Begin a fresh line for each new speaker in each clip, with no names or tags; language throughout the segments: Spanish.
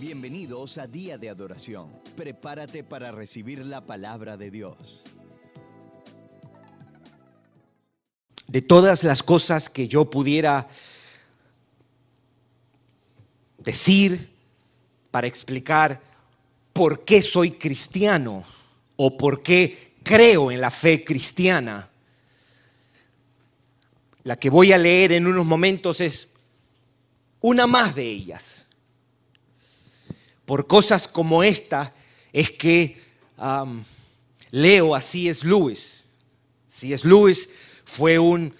Bienvenidos a Día de Adoración. Prepárate para recibir la palabra de Dios.
De todas las cosas que yo pudiera decir para explicar por qué soy cristiano o por qué creo en la fe cristiana, la que voy a leer en unos momentos es una más de ellas por cosas como esta es que leo a C.S. Lewis. C.S. Lewis fue un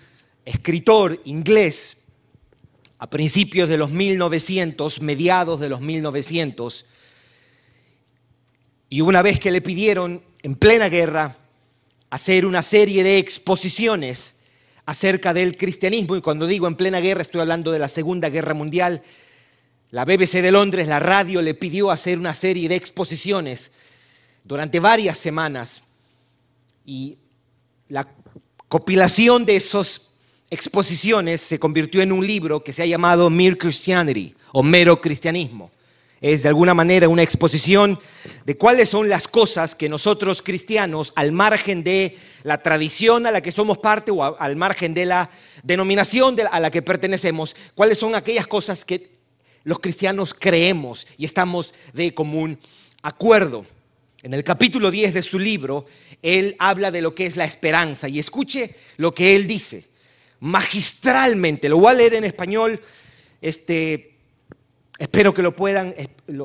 escritor inglés a principios de los 1900, mediados de los 1900, y una vez que le pidieron en plena guerra hacer una serie de exposiciones acerca del cristianismo, y cuando digo en plena guerra estoy hablando de la Segunda Guerra Mundial, la BBC de Londres, la radio, le pidió hacer una serie de exposiciones durante varias semanas y la compilación de esas exposiciones se convirtió en un libro que se ha llamado Mere Christianity o Mero Cristianismo. Es de alguna manera una exposición de cuáles son las cosas que nosotros cristianos, al margen de la tradición a la que somos parte o al margen de la denominación a la que pertenecemos, cuáles son aquellas cosas que los cristianos creemos y estamos de común acuerdo. En el capítulo 10 de su libro, él habla de lo que es la esperanza y escuche lo que él dice. Magistralmente, lo voy a leer en español, este, espero que lo puedan,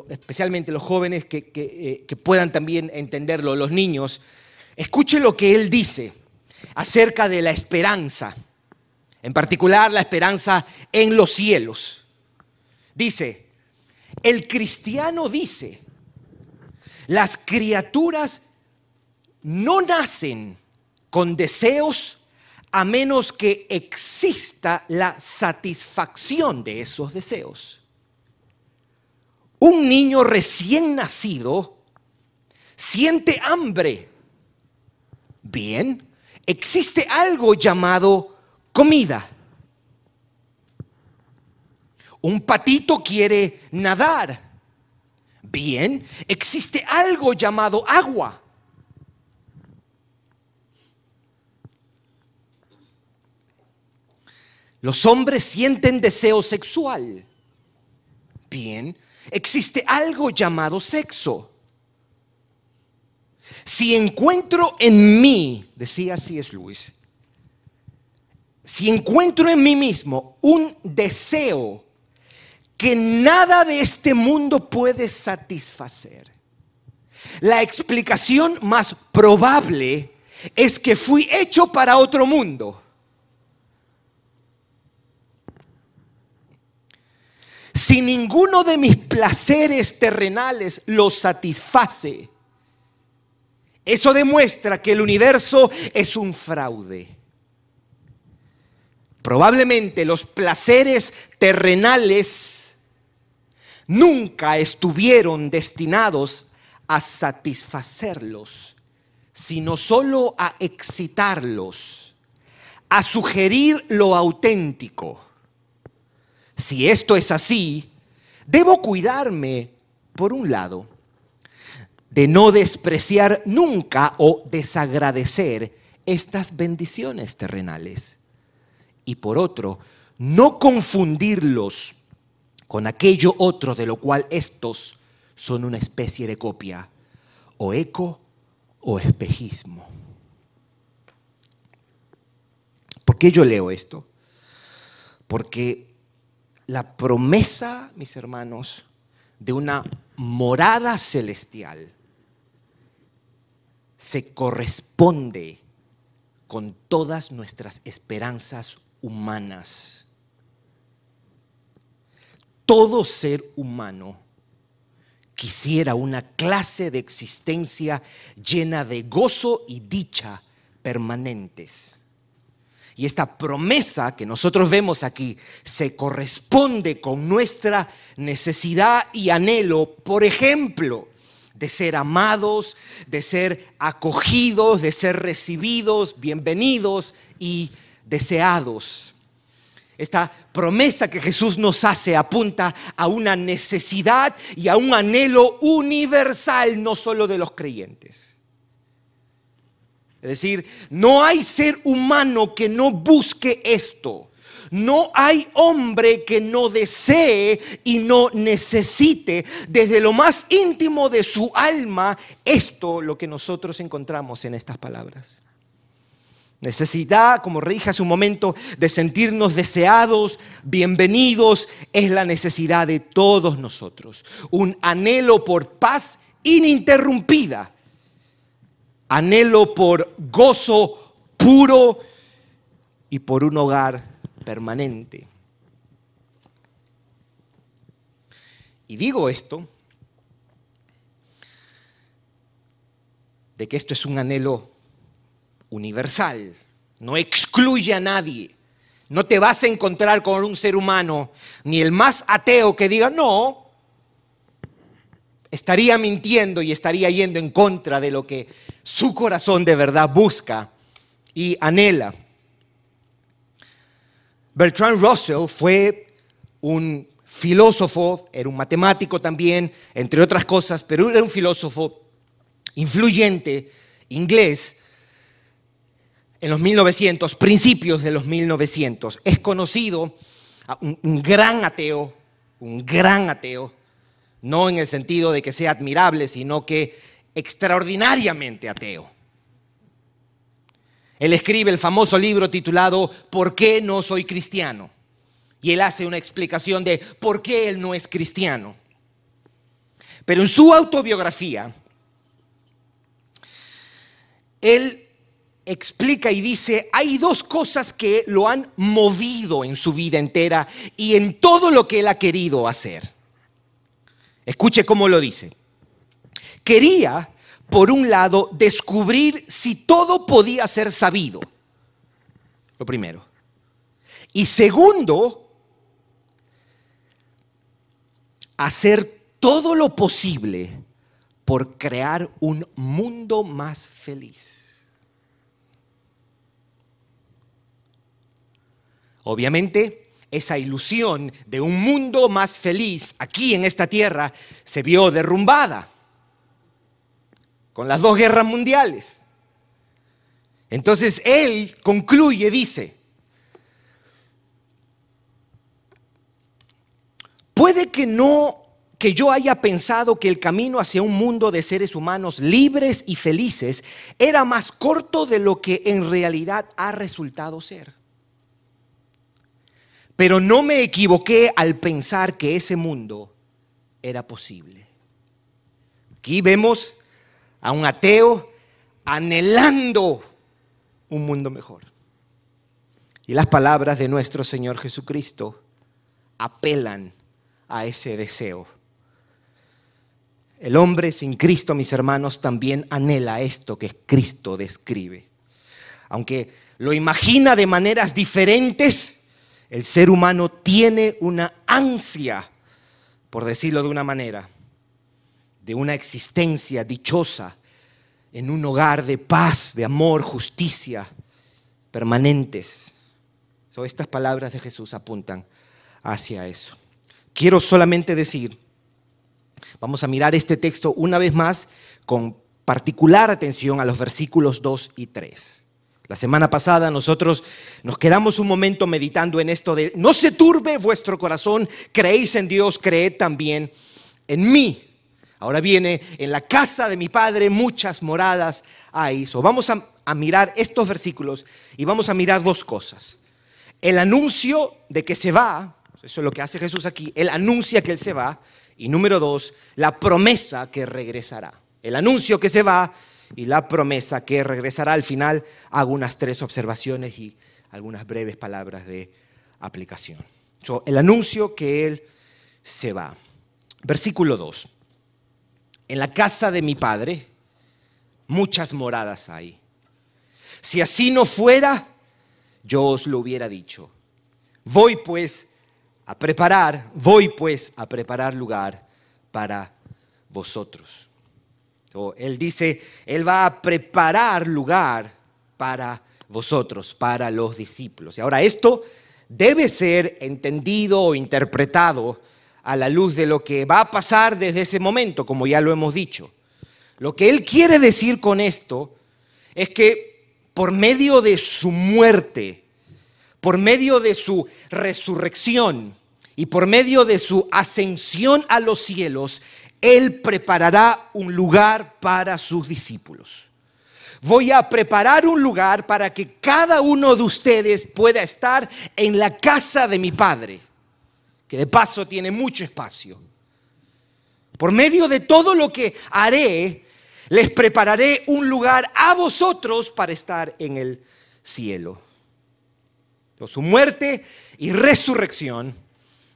especialmente los jóvenes, que, eh, que puedan también entenderlo, los niños. Escuche lo que él dice acerca de la esperanza, en particular la esperanza en los cielos. Dice, el cristiano dice, las criaturas no nacen con deseos a menos que exista la satisfacción de esos deseos. Un niño recién nacido siente hambre. Bien, existe algo llamado comida. Un patito quiere nadar. Bien, existe algo llamado agua. Los hombres sienten deseo sexual. Bien, existe algo llamado sexo. Si encuentro en mí, decía C.S. Lewis, si encuentro en mí mismo un deseo que nada de este mundo puede satisfacer. La explicación más probable es que fui hecho para otro mundo. Si ninguno de mis placeres terrenales los satisface, eso demuestra que el universo es un fraude. Probablemente los placeres terrenales nunca estuvieron destinados a satisfacerlos, sino solo a excitarlos, a sugerir lo auténtico. Si esto es así, debo cuidarme, por un lado, de no despreciar nunca o desagradecer estas bendiciones terrenales. Y por otro, no confundirlos con aquello otro de lo cual estos son una especie de copia, o eco o espejismo. ¿Por qué yo leo esto? Porque la promesa, mis hermanos, de una morada celestial se corresponde con todas nuestras esperanzas humanas todo ser humano quisiera una clase de existencia llena de gozo y dicha permanentes. Y esta promesa que nosotros vemos aquí se corresponde con nuestra necesidad y anhelo, por ejemplo, de ser amados, de ser acogidos, de ser recibidos, bienvenidos y deseados. Esta promesa que Jesús nos hace apunta a una necesidad y a un anhelo universal, no solo de los creyentes. Es decir, no hay ser humano que no busque esto. No hay hombre que no desee y no necesite desde lo más íntimo de su alma esto, lo que nosotros encontramos en estas palabras. Necesidad, como dije hace un momento, de sentirnos deseados, bienvenidos, es la necesidad de todos nosotros. Un anhelo por paz ininterrumpida, anhelo por gozo puro y por un hogar permanente. Y digo esto de que esto es un anhelo universal, no excluye a nadie. No te vas a encontrar con un ser humano, ni el más ateo que diga, no, estaría mintiendo y estaría yendo en contra de lo que su corazón de verdad busca y anhela. Bertrand Russell fue un filósofo, era un matemático también, entre otras cosas, pero era un filósofo influyente inglés en los 1900, principios de los 1900. Es conocido un, un gran ateo, un gran ateo, no en el sentido de que sea admirable, sino que extraordinariamente ateo. Él escribe el famoso libro titulado ¿Por qué no soy cristiano? Y él hace una explicación de por qué él no es cristiano. Pero en su autobiografía, él explica y dice, hay dos cosas que lo han movido en su vida entera y en todo lo que él ha querido hacer. Escuche cómo lo dice. Quería, por un lado, descubrir si todo podía ser sabido. Lo primero. Y segundo, hacer todo lo posible por crear un mundo más feliz. Obviamente, esa ilusión de un mundo más feliz aquí en esta tierra se vio derrumbada con las dos guerras mundiales. Entonces él concluye, dice, puede que no que yo haya pensado que el camino hacia un mundo de seres humanos libres y felices era más corto de lo que en realidad ha resultado ser. Pero no me equivoqué al pensar que ese mundo era posible. Aquí vemos a un ateo anhelando un mundo mejor. Y las palabras de nuestro Señor Jesucristo apelan a ese deseo. El hombre sin Cristo, mis hermanos, también anhela esto que Cristo describe. Aunque lo imagina de maneras diferentes, el ser humano tiene una ansia, por decirlo de una manera, de una existencia dichosa en un hogar de paz, de amor, justicia, permanentes. estas palabras de Jesús apuntan hacia eso. Quiero solamente decir, vamos a mirar este texto una vez más con particular atención a los versículos 2 y 3. La semana pasada nosotros nos quedamos un momento meditando en esto de, no se turbe vuestro corazón, creéis en Dios, creed también en mí. Ahora viene, en la casa de mi Padre muchas moradas hay. So, vamos a, a mirar estos versículos y vamos a mirar dos cosas. El anuncio de que se va, eso es lo que hace Jesús aquí, él anuncia que él se va. Y número dos, la promesa que regresará. El anuncio que se va y la promesa que regresará al final, hago unas tres observaciones y algunas breves palabras de aplicación. el anuncio que Él se va. Versículo 2. En la casa de mi Padre muchas moradas hay. Si así no fuera, yo os lo hubiera dicho. Voy pues a preparar, voy pues a preparar lugar para vosotros él dice, Él va a preparar lugar para vosotros, para los discípulos. Y ahora esto debe ser entendido o interpretado a la luz de lo que va a pasar desde ese momento, como ya lo hemos dicho. Lo que él quiere decir con esto es que por medio de su muerte, por medio de su resurrección y por medio de su ascensión a los cielos, él preparará un lugar para sus discípulos. Voy a preparar un lugar para que cada uno de ustedes pueda estar en la casa de mi Padre, que de paso tiene mucho espacio. Por medio de todo lo que haré, les prepararé un lugar a vosotros para estar en el cielo. su muerte y resurrección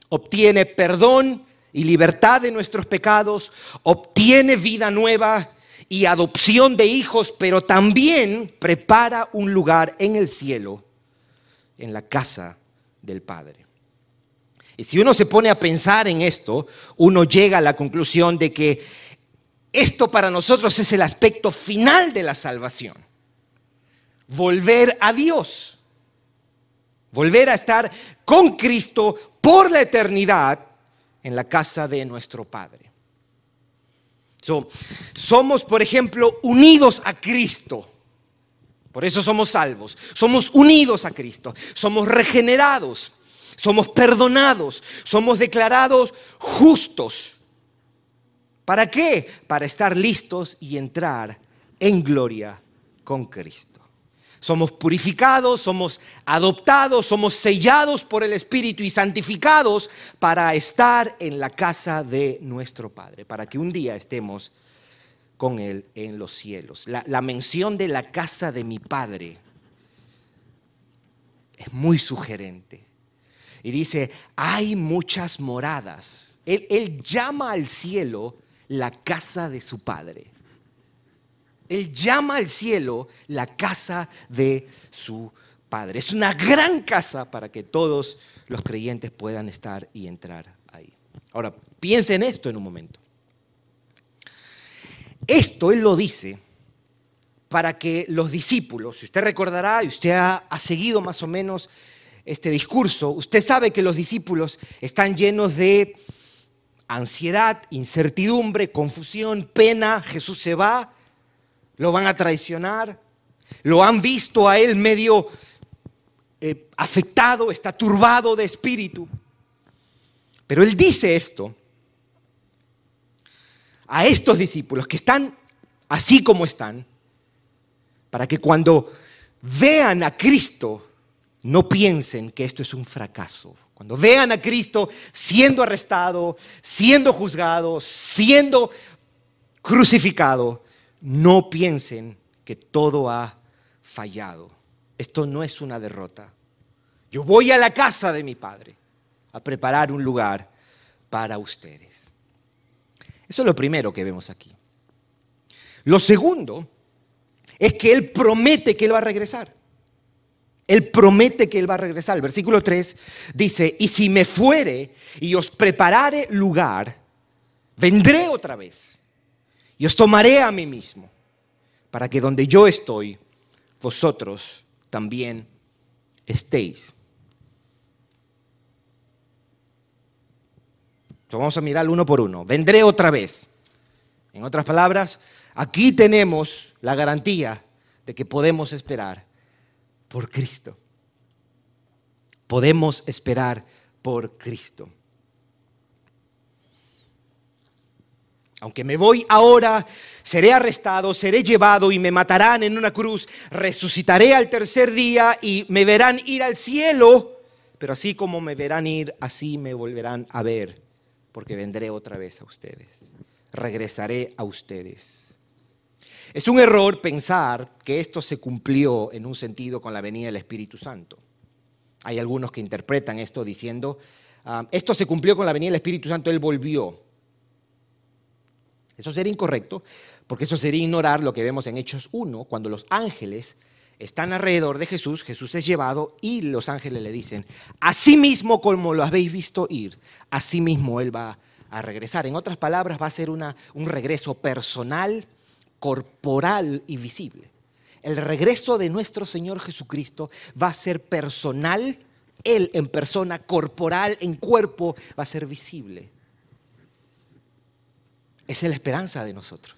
obtiene perdón y libertad de nuestros pecados, obtiene vida nueva y adopción de hijos, pero también prepara un lugar en el cielo, en la casa del Padre. Y si uno se pone a pensar en esto, uno llega a la conclusión de que esto para nosotros es el aspecto final de la salvación. Volver a Dios. Volver a estar con Cristo por la eternidad en la casa de nuestro Padre. somos, por ejemplo, unidos a Cristo. Por eso somos salvos. Somos unidos a Cristo. Somos regenerados. Somos perdonados. Somos declarados justos. ¿Para qué? Para estar listos y entrar en gloria con Cristo. Somos purificados, somos adoptados, somos sellados por el Espíritu y santificados para estar en la casa de nuestro Padre, para que un día estemos con Él en los cielos. La, mención de la casa de mi Padre es muy sugerente. Y dice, hay muchas moradas. Él, llama al cielo la casa de su Padre. Él llama al cielo la casa de su Padre. Es una gran casa para que todos los creyentes puedan estar y entrar ahí. Ahora, piensen esto en un momento. Esto Él lo dice para que los discípulos, si usted recordará y usted ha, ha seguido más o menos este discurso, usted sabe que los discípulos están llenos de ansiedad, incertidumbre, confusión, pena. Jesús se va, lo van a traicionar, lo han visto a él medio eh, afectado, está turbado de espíritu. Pero él dice esto a estos discípulos que están así como están, para que cuando vean a Cristo no piensen que esto es un fracaso. Cuando vean a Cristo siendo arrestado, siendo juzgado, siendo crucificado, no piensen que todo ha fallado. Esto no es una derrota. Yo voy a la casa de mi Padre a preparar un lugar para ustedes. Eso es lo primero que vemos aquí. Lo segundo es que Él promete que Él va a regresar. Él promete que Él va a regresar. El versículo 3 dice, y si me fuere y os preparare lugar, vendré otra vez y os tomaré a mí mismo, para que donde yo estoy, vosotros también estéis. vamos a mirar uno por uno. Vendré otra vez. En otras palabras, aquí tenemos la garantía de que podemos esperar por Cristo. Podemos esperar por Cristo. Aunque me voy ahora, seré arrestado, seré llevado y me matarán en una cruz. Resucitaré al tercer día y me verán ir al cielo. Pero así como me verán ir, así me volverán a ver, porque vendré otra vez a ustedes. Regresaré a ustedes. Es un error pensar que esto se cumplió en un sentido con la venida del Espíritu Santo. Hay algunos que interpretan esto diciendo, ah, esto se cumplió con la venida del Espíritu Santo, Él volvió. Eso sería incorrecto, porque eso sería ignorar lo que vemos en Hechos 1, cuando los ángeles están alrededor de Jesús, Jesús es llevado y los ángeles le dicen, así mismo como lo habéis visto ir, así mismo Él va a regresar. En otras palabras, va a ser una, un regreso personal, corporal y visible. El regreso de nuestro Señor Jesucristo va a ser personal, Él en persona, corporal, en cuerpo, va a ser visible. Es la esperanza de nosotros.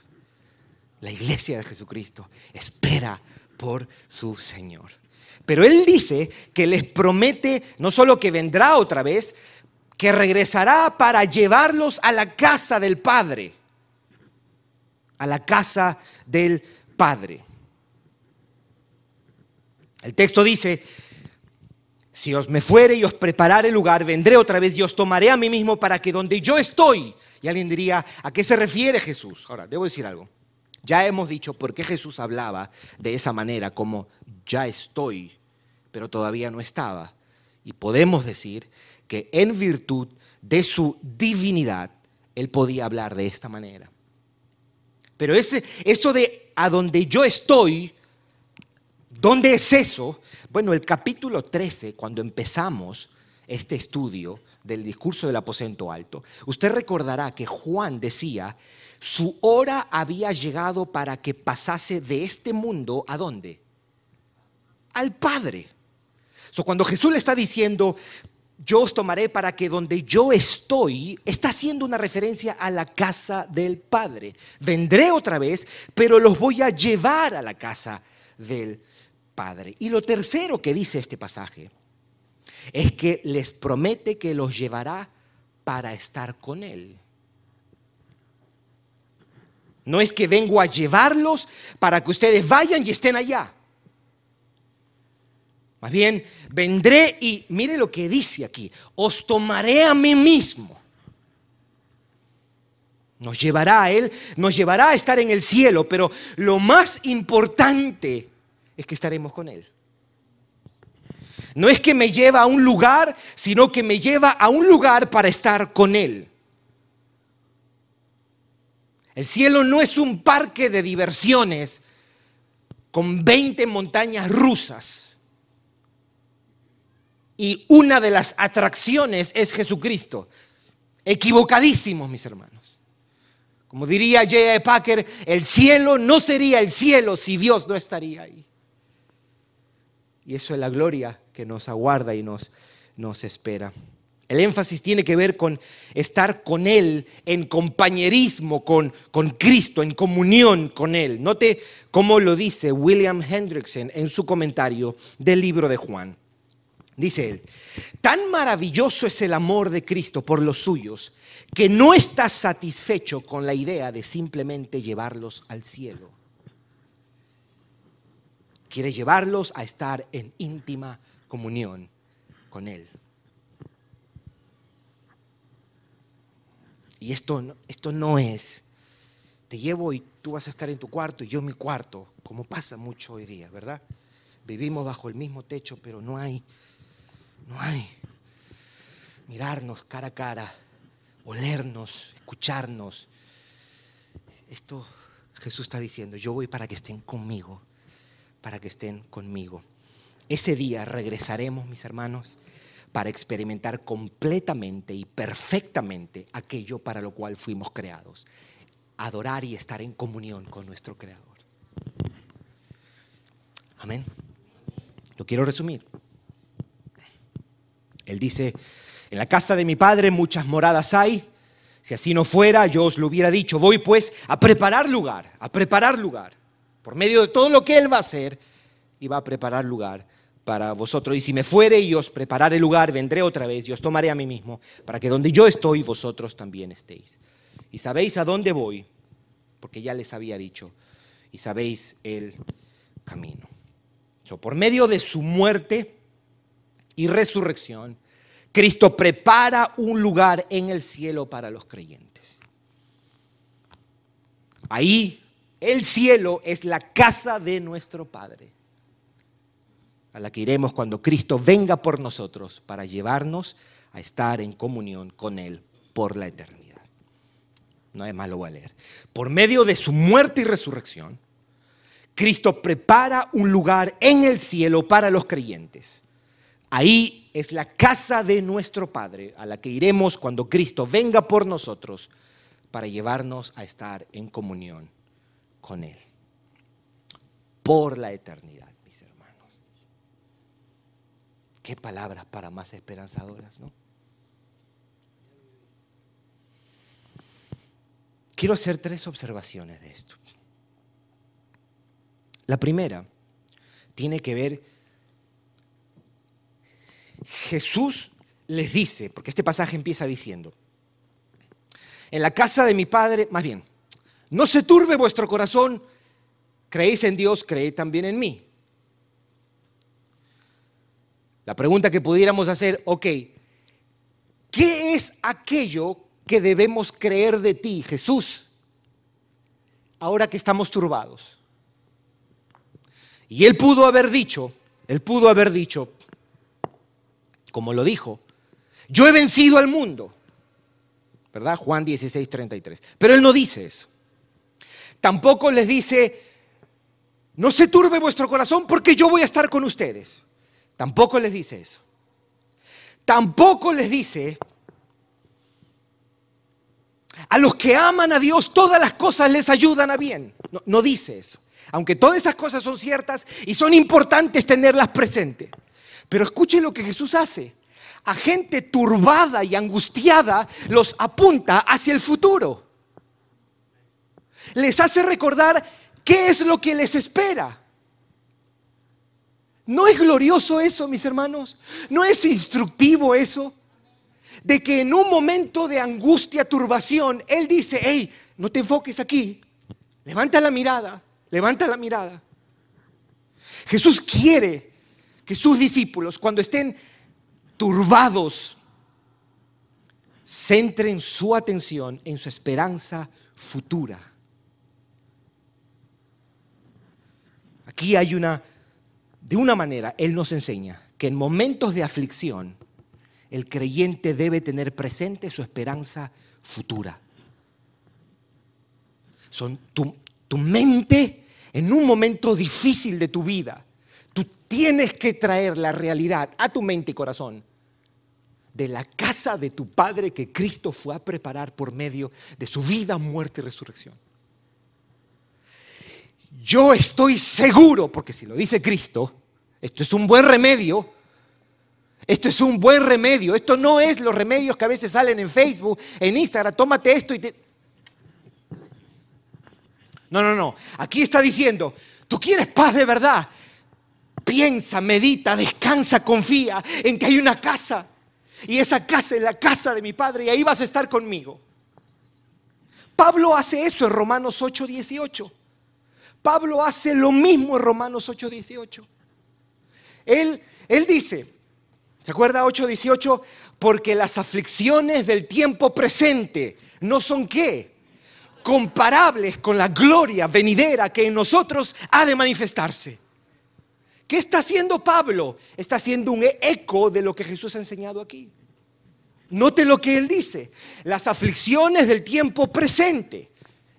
La iglesia de Jesucristo espera por su Señor. Pero Él dice que les promete no solo que vendrá otra vez, que regresará para llevarlos a la casa del Padre. A la casa del Padre. El texto dice, si os me fuere y os preparare lugar, vendré otra vez y os tomaré a mí mismo para que donde yo estoy, y alguien diría, ¿a qué se refiere Jesús? Ahora, debo decir algo. Ya hemos dicho por qué Jesús hablaba de esa manera, como ya estoy, pero todavía no estaba. Y podemos decir que en virtud de su divinidad, Él podía hablar de esta manera. Pero ese, eso de a donde yo estoy, ¿dónde es eso? Bueno, el capítulo 13, cuando empezamos este estudio del discurso del aposento alto, usted recordará que Juan decía su hora había llegado para que pasase de este mundo a dónde? Al Padre. So, cuando Jesús le está diciendo, yo os tomaré para que donde yo estoy, está haciendo una referencia a la casa del Padre. Vendré otra vez, pero los voy a llevar a la casa del Padre. Y lo tercero que dice este pasaje es que les promete que los llevará para estar con Él. No es que vengo a llevarlos para que ustedes vayan y estén allá. Más bien, vendré y mire lo que dice aquí, os tomaré a mí mismo. Nos llevará a Él, nos llevará a estar en el cielo, pero lo más importante es que estaremos con Él. No es que me lleva a un lugar, sino que me lleva a un lugar para estar con Él. El cielo no es un parque de diversiones con 20 montañas rusas. Y una de las atracciones es Jesucristo. Equivocadísimos, mis hermanos. Como diría J.A. Packer, el cielo no sería el cielo si Dios no estaría ahí. Y eso es la gloria que nos aguarda y nos, nos espera. El énfasis tiene que ver con estar con Él en compañerismo con, con, Cristo, en comunión con Él. Note cómo lo dice William Hendrickson en su comentario del libro de Juan. Dice él, tan maravilloso es el amor de Cristo por los suyos que no está satisfecho con la idea de simplemente llevarlos al cielo. Quiere llevarlos a estar en íntima comunión con Él. Y esto, esto no es, te llevo y tú vas a estar en tu cuarto y yo en mi cuarto, como pasa mucho hoy día, ¿verdad? Vivimos bajo el mismo techo, pero no hay, no hay mirarnos cara a cara, olernos, escucharnos. Esto Jesús está diciendo, yo voy para que estén conmigo, para que estén conmigo. Ese día regresaremos, mis hermanos, para experimentar completamente y perfectamente aquello para lo cual fuimos creados. Adorar y estar en comunión con nuestro Creador. Amén. Lo quiero resumir. Él dice, en la casa de mi Padre muchas moradas hay. Si así no fuera, yo os lo hubiera dicho. Voy pues a preparar lugar, a preparar lugar. Por medio de todo lo que Él va a hacer, y va a preparar lugar para vosotros. Y si me fuere y os prepararé lugar, vendré otra vez y os tomaré a mí mismo, para que donde yo estoy, vosotros también estéis. Y sabéis a dónde voy, porque ya les había dicho, y sabéis el camino. por medio de su muerte y resurrección, Cristo prepara un lugar en el cielo para los creyentes. Ahí el cielo es la casa de nuestro Padre a la que iremos cuando Cristo venga por nosotros para llevarnos a estar en comunión con Él por la eternidad. No hay más lo voy a leer. Por medio de su muerte y resurrección, Cristo prepara un lugar en el cielo para los creyentes. Ahí es la casa de nuestro Padre a la que iremos cuando Cristo venga por nosotros para llevarnos a estar en comunión con Él por la eternidad. Qué palabras para más esperanzadoras, ¿no? Quiero hacer tres observaciones de esto. La primera tiene que ver, Jesús les dice, porque este pasaje empieza diciendo, en la casa de mi Padre, más bien, no se turbe vuestro corazón, creéis en Dios, creed también en mí. La pregunta que pudiéramos hacer, ok, ¿qué es aquello que debemos creer de ti, Jesús, ahora que estamos turbados? Y él pudo haber dicho, él pudo haber dicho, como lo dijo, yo he vencido al mundo. ¿Verdad? Juan 16, 33. Pero él no dice eso. Tampoco les dice, no se turbe vuestro corazón porque yo voy a estar con ustedes. Tampoco les dice eso. Tampoco les dice, a los que aman a Dios todas las cosas les ayudan a bien. No, no dice eso. Aunque todas esas cosas son ciertas y son importantes tenerlas presentes. Pero escuchen lo que Jesús hace a gente turbada y angustiada los apunta hacia el futuro. Les hace recordar qué es lo que les espera. ¿No es glorioso eso, mis hermanos? ¿No es instructivo eso? De que en un momento de angustia, turbación, Él dice, hey, no te enfoques aquí, levanta la mirada, levanta la mirada. Jesús quiere que sus discípulos, cuando estén turbados, centren su atención en su esperanza futura. Aquí hay una, de una manera, Él nos enseña que en momentos de aflicción, el creyente debe tener presente su esperanza futura. Son tu, tu mente en un momento difícil de tu vida Tú tienes que traer la realidad a tu mente y corazón de la casa de tu Padre que Cristo fue a preparar por medio de su vida, muerte y resurrección. Yo estoy seguro, porque si lo dice Cristo, esto es un buen remedio. Esto es un buen remedio. Esto no es los remedios que a veces salen en Facebook, en Instagram. Tómate esto y te... No, no, no. Aquí está diciendo, tú quieres paz de verdad piensa, medita, descansa, confía en que hay una casa. Y esa casa es la casa de mi Padre y ahí vas a estar conmigo. Pablo hace eso en Romanos 8:18. Pablo hace lo mismo en Romanos 8:18. Él, él dice, ¿se acuerda 8:18? Porque las aflicciones del tiempo presente no son qué? Comparables con la gloria venidera que en nosotros ha de manifestarse. ¿Qué está haciendo Pablo? Está haciendo un eco de lo que Jesús ha enseñado aquí. Note lo que él dice. Las aflicciones del tiempo presente.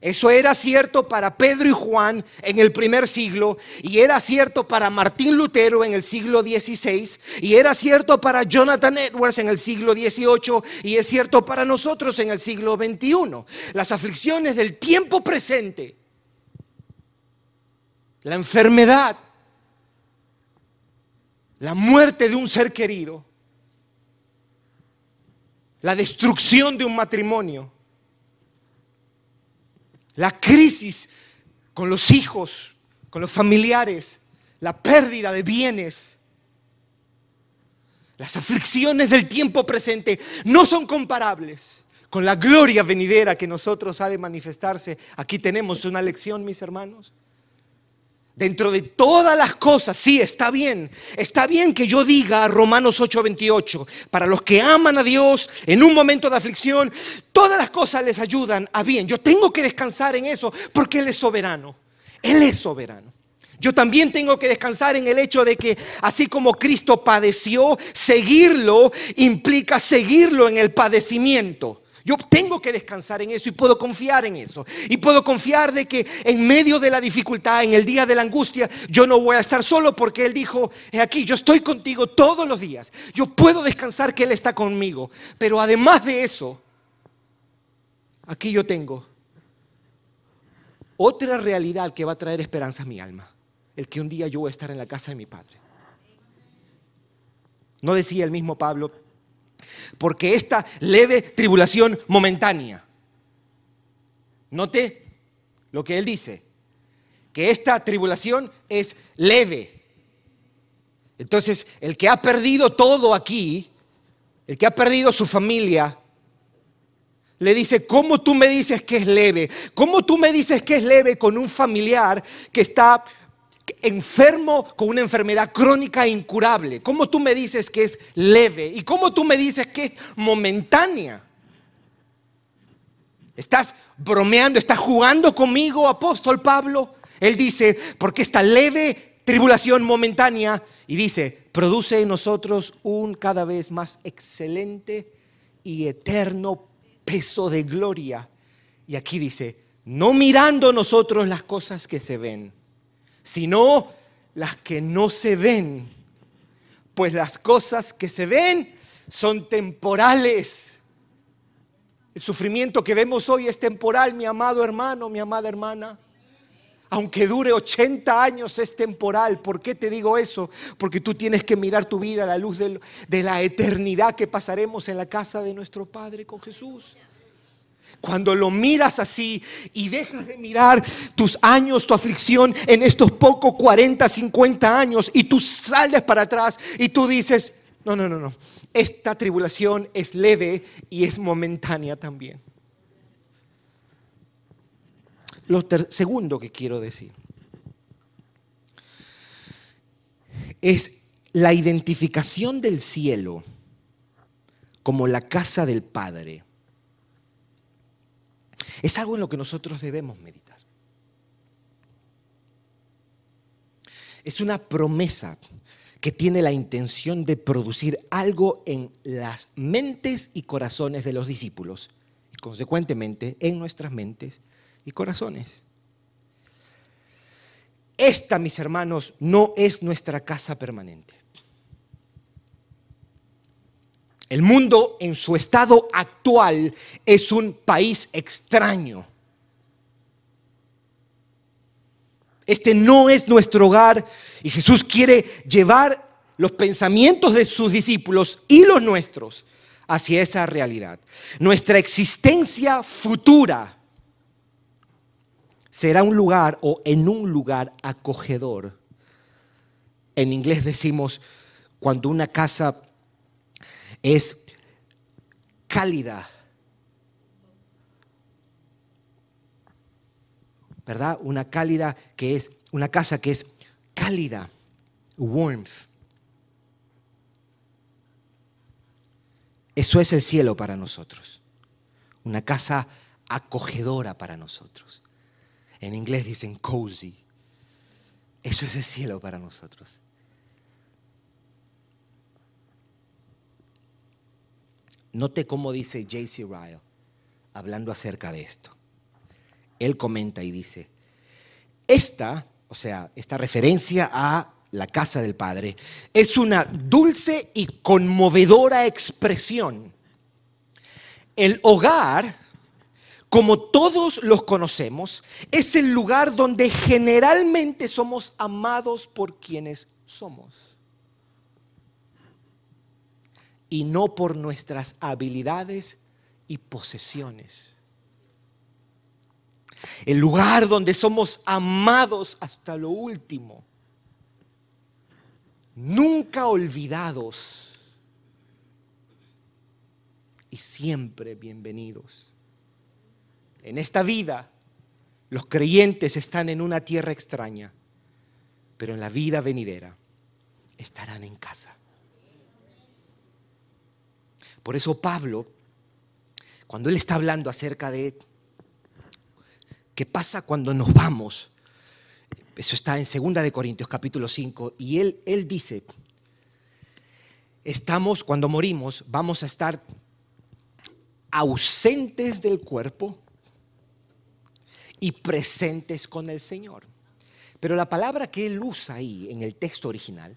Eso era cierto para Pedro y Juan en el primer siglo y era cierto para Martín Lutero en el siglo XVI y era cierto para Jonathan Edwards en el siglo XVIII y es cierto para nosotros en el siglo XXI. Las aflicciones del tiempo presente. La enfermedad, la muerte de un ser querido, la destrucción de un matrimonio, la crisis con los hijos, con los familiares, la pérdida de bienes, las aflicciones del tiempo presente no son comparables con la gloria venidera que nosotros ha de manifestarse. Aquí tenemos una lección, mis hermanos. Dentro de todas las cosas, sí, está bien. Está bien que yo diga Romanos 8:28, para los que aman a Dios en un momento de aflicción, todas las cosas les ayudan a bien. Yo tengo que descansar en eso porque Él es soberano. Él es soberano. Yo también tengo que descansar en el hecho de que así como Cristo padeció, seguirlo implica seguirlo en el padecimiento. Yo tengo que descansar en eso y puedo confiar en eso. Y puedo confiar de que en medio de la dificultad, en el día de la angustia, yo no voy a estar solo porque Él dijo, he aquí, yo estoy contigo todos los días. Yo puedo descansar que Él está conmigo. Pero además de eso, aquí yo tengo otra realidad que va a traer esperanza a mi alma. El que un día yo voy a estar en la casa de mi Padre. No decía el mismo Pablo, porque esta leve tribulación momentánea, note lo que él dice, que esta tribulación es leve. Entonces, el que ha perdido todo aquí, el que ha perdido su familia, le dice, ¿cómo tú me dices que es leve? ¿Cómo tú me dices que es leve con un familiar que está enfermo con una enfermedad crónica e incurable? ¿Cómo tú me dices que es leve? ¿Y cómo tú me dices que es momentánea? ¿Estás bromeando? ¿Estás jugando conmigo, apóstol Pablo? Él dice, porque esta leve tribulación momentánea, y dice, produce en nosotros un cada vez más excelente y eterno peso de gloria. Y aquí dice, no mirando nosotros las cosas que se ven, sino las que no se ven. Pues las cosas que se ven son temporales. El sufrimiento que vemos hoy es temporal, mi amado hermano, mi amada hermana. Aunque dure 80 años es temporal. ¿Por qué te digo eso? Porque tú tienes que mirar tu vida a la luz de, la eternidad que pasaremos en la casa de nuestro Padre con Jesús. Cuando lo miras así y dejas de mirar tus años, tu aflicción en estos pocos 40, 50 años y tú sales para atrás y tú dices, no, no, no, no, esta tribulación es leve y es momentánea también. Lo segundo que quiero decir es la identificación del cielo como la casa del Padre es algo en lo que nosotros debemos meditar. Es una promesa que tiene la intención de producir algo en las mentes y corazones de los discípulos y consecuentemente en nuestras mentes y corazones. Esta, mis hermanos, no es nuestra casa permanente. El mundo en su estado actual es un país extraño. Este no es nuestro hogar y Jesús quiere llevar los pensamientos de sus discípulos y los nuestros hacia esa realidad. Nuestra existencia futura será un lugar o en un lugar acogedor. En inglés decimos cuando una casa es cálida. ¿Verdad? Una cálida que es, una casa que es cálida, warmth. Eso es el cielo para nosotros. Una casa acogedora para nosotros. En inglés dicen cozy. Eso es el cielo para nosotros. Note cómo dice J.C. Ryle hablando acerca de esto. Él comenta y dice, esta, o sea, esta referencia a la casa del Padre, es una dulce y conmovedora expresión. El hogar, como todos los conocemos, es el lugar donde generalmente somos amados por quienes somos y no por nuestras habilidades y posesiones. El lugar donde somos amados hasta lo último. Nunca olvidados y siempre bienvenidos. En esta vida, los creyentes están en una tierra extraña, pero en la vida venidera estarán en casa. Por eso Pablo, cuando él está hablando acerca de qué pasa cuando nos vamos, eso está en 2 de Corintios capítulo 5, y él, él dice, estamos, cuando morimos, vamos a estar ausentes del cuerpo y presentes con el Señor. Pero la palabra que él usa ahí en el texto original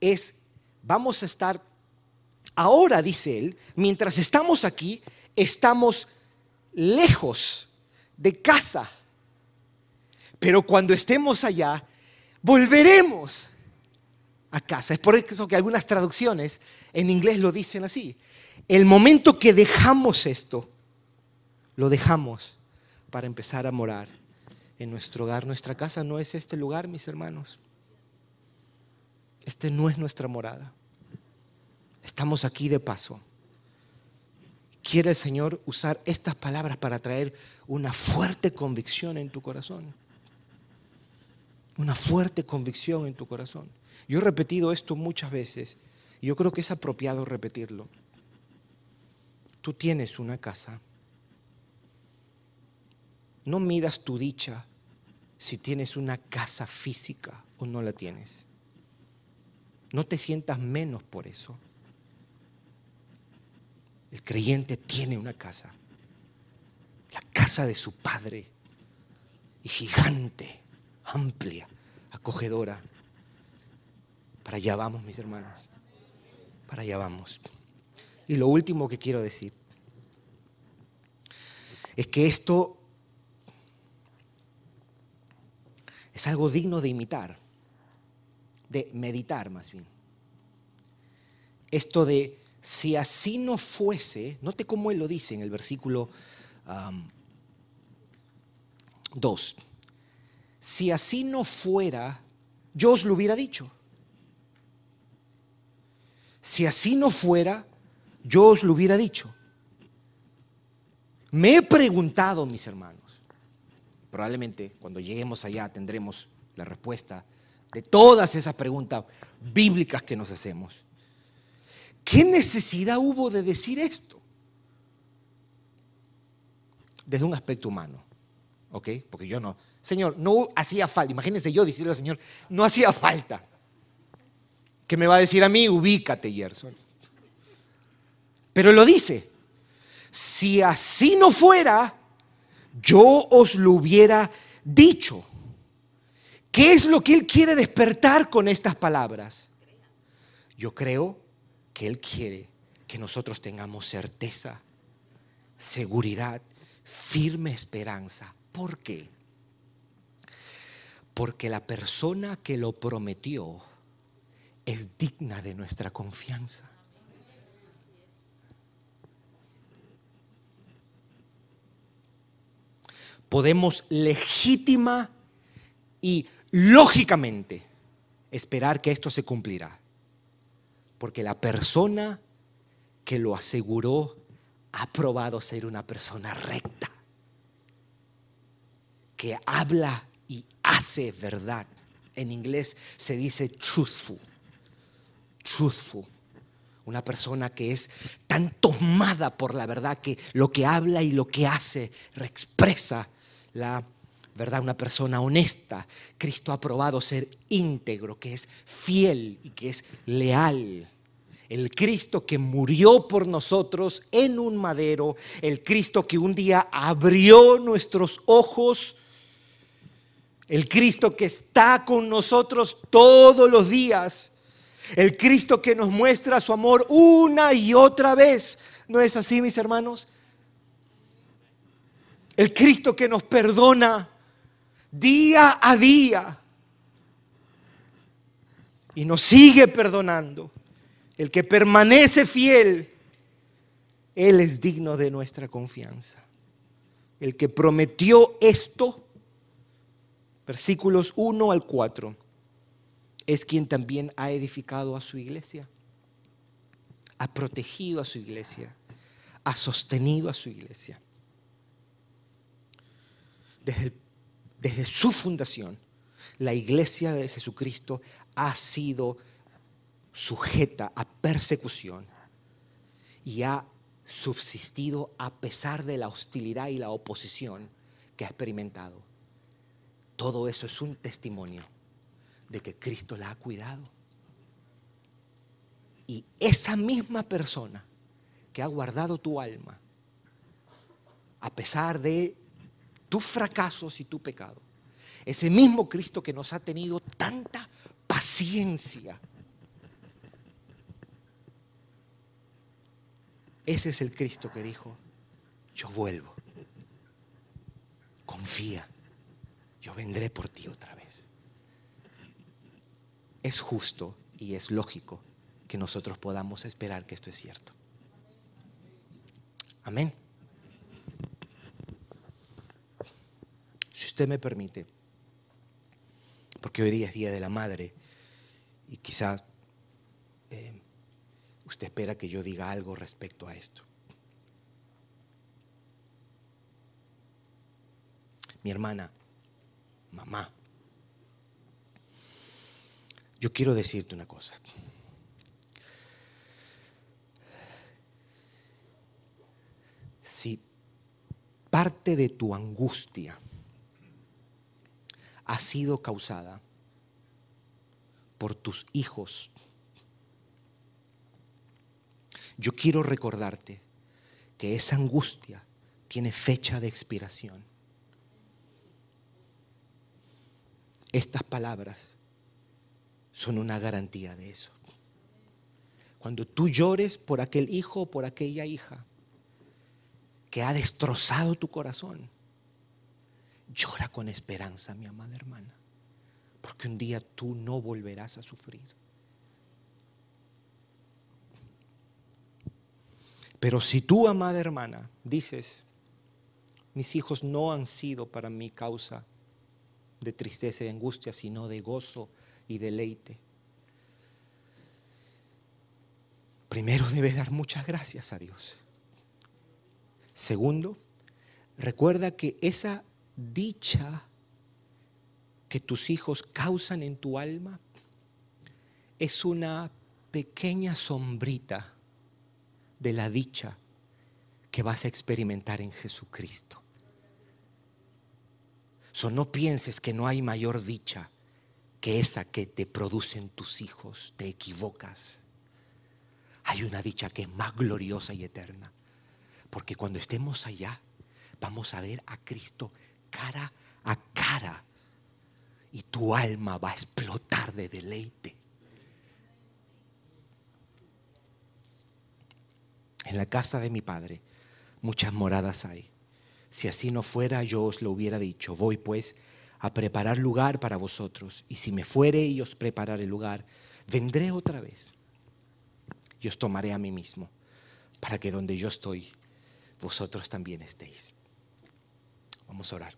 es, vamos a estar Ahora, dice él, mientras estamos aquí, estamos lejos de casa. Pero cuando estemos allá, volveremos. a casa. Es por eso que algunas traducciones en inglés lo dicen así. El momento que dejamos esto, lo dejamos para empezar a morar en nuestro hogar. Nuestra casa no es este lugar, mis hermanos. Este no es nuestra morada. Estamos aquí de paso. Quiere el Señor usar estas palabras para traer una fuerte convicción en tu corazón. Una fuerte convicción en tu corazón. Yo he repetido esto muchas veces y yo creo que es apropiado repetirlo. Tú tienes una casa. No midas tu dicha si tienes una casa física o no la tienes. No te sientas menos por eso. El creyente tiene una casa, la casa de su Padre, y gigante, amplia, acogedora. Para allá vamos, mis hermanos. Para allá vamos. Y lo último que quiero decir es que esto es algo digno de imitar, de meditar más bien. Esto de si así no fuese, note cómo él lo dice en el versículo 2, si así no fuera, yo os lo hubiera dicho. Si así no fuera, yo os lo hubiera dicho. Me he preguntado, mis hermanos, probablemente cuando lleguemos allá tendremos la respuesta de todas esas preguntas bíblicas que nos hacemos. ¿Qué necesidad hubo de decir esto? Desde un aspecto humano, ¿ok? Porque yo no, Señor, no hacía falta, imagínense yo decirle al Señor, no hacía falta. ¿Qué me va a decir a mí? Ubícate, Gerson. Pero lo dice, si así no fuera, yo os lo hubiera dicho. ¿Qué es lo que Él quiere despertar con estas palabras? Yo creo que Él quiere que nosotros tengamos certeza, seguridad, firme esperanza. ¿Por qué? Porque la persona que lo prometió es digna de nuestra confianza. Podemos legítima y lógicamente esperar que esto se cumplirá. Porque la persona que lo aseguró ha probado ser una persona recta, que habla y hace verdad. En inglés se dice truthful, truthful. Una persona que es tan tomada por la verdad que lo que habla y lo que hace expresa la verdad. Una persona honesta. Cristo ha probado ser íntegro, que es fiel y que es leal el Cristo que murió por nosotros en un madero, el Cristo que un día abrió nuestros ojos, el Cristo que está con nosotros todos los días, el Cristo que nos muestra su amor una y otra vez. ¿No es así, mis hermanos? El Cristo que nos perdona día a día y nos sigue perdonando el que permanece fiel, Él es digno de nuestra confianza. El que prometió esto, versículos 1 al 4, es quien también ha edificado a su iglesia, ha protegido a su iglesia, ha sostenido a su iglesia. Desde, desde su fundación, la iglesia de Jesucristo ha sido sujeta a persecución y ha subsistido a pesar de la hostilidad y la oposición que ha experimentado. Todo eso es un testimonio de que Cristo la ha cuidado. Y esa misma persona que ha guardado tu alma, a pesar de tus fracasos y tu pecado, ese mismo Cristo que nos ha tenido tanta paciencia, Ese es el Cristo que dijo, yo vuelvo. Confía, yo vendré por ti otra vez. Es justo Y es lógico que nosotros podamos esperar que esto es cierto. Amén. Si usted me permite, porque hoy día es Día de la Madre y quizá eh, usted espera que yo diga algo respecto a esto. Mi hermana, mamá, yo quiero decirte una cosa. Si parte de tu angustia ha sido causada por tus hijos, yo quiero recordarte que esa angustia tiene fecha de expiración. Estas palabras son una garantía de eso. Cuando tú llores por aquel hijo o por aquella hija que ha destrozado tu corazón, llora con esperanza, mi amada hermana, porque un día tú no volverás a sufrir. Pero si tú, amada hermana, dices, mis hijos no han sido para mí causa de tristeza y angustia, sino de gozo y deleite. Primero debes dar muchas gracias a Dios. Segundo, recuerda que esa dicha que tus hijos causan en tu alma es una pequeña sombrita de la dicha que vas a experimentar en Jesucristo. So, no pienses que no hay mayor dicha que esa que te producen tus hijos. Te equivocas. Hay una dicha que es más gloriosa y eterna. Porque cuando estemos allá, vamos a ver a Cristo cara a cara. Y tu alma va a explotar de deleite. En la casa de mi Padre muchas moradas hay. Si así no fuera, yo os lo hubiera dicho. Voy pues a preparar lugar para vosotros. Y si me fuere y os prepararé lugar, vendré otra vez y os tomaré a mí mismo, para que donde yo estoy, vosotros también estéis. Vamos a orar.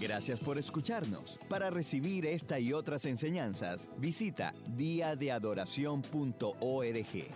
Gracias por escucharnos. Para recibir esta y otras enseñanzas, visita diadeadoración.org.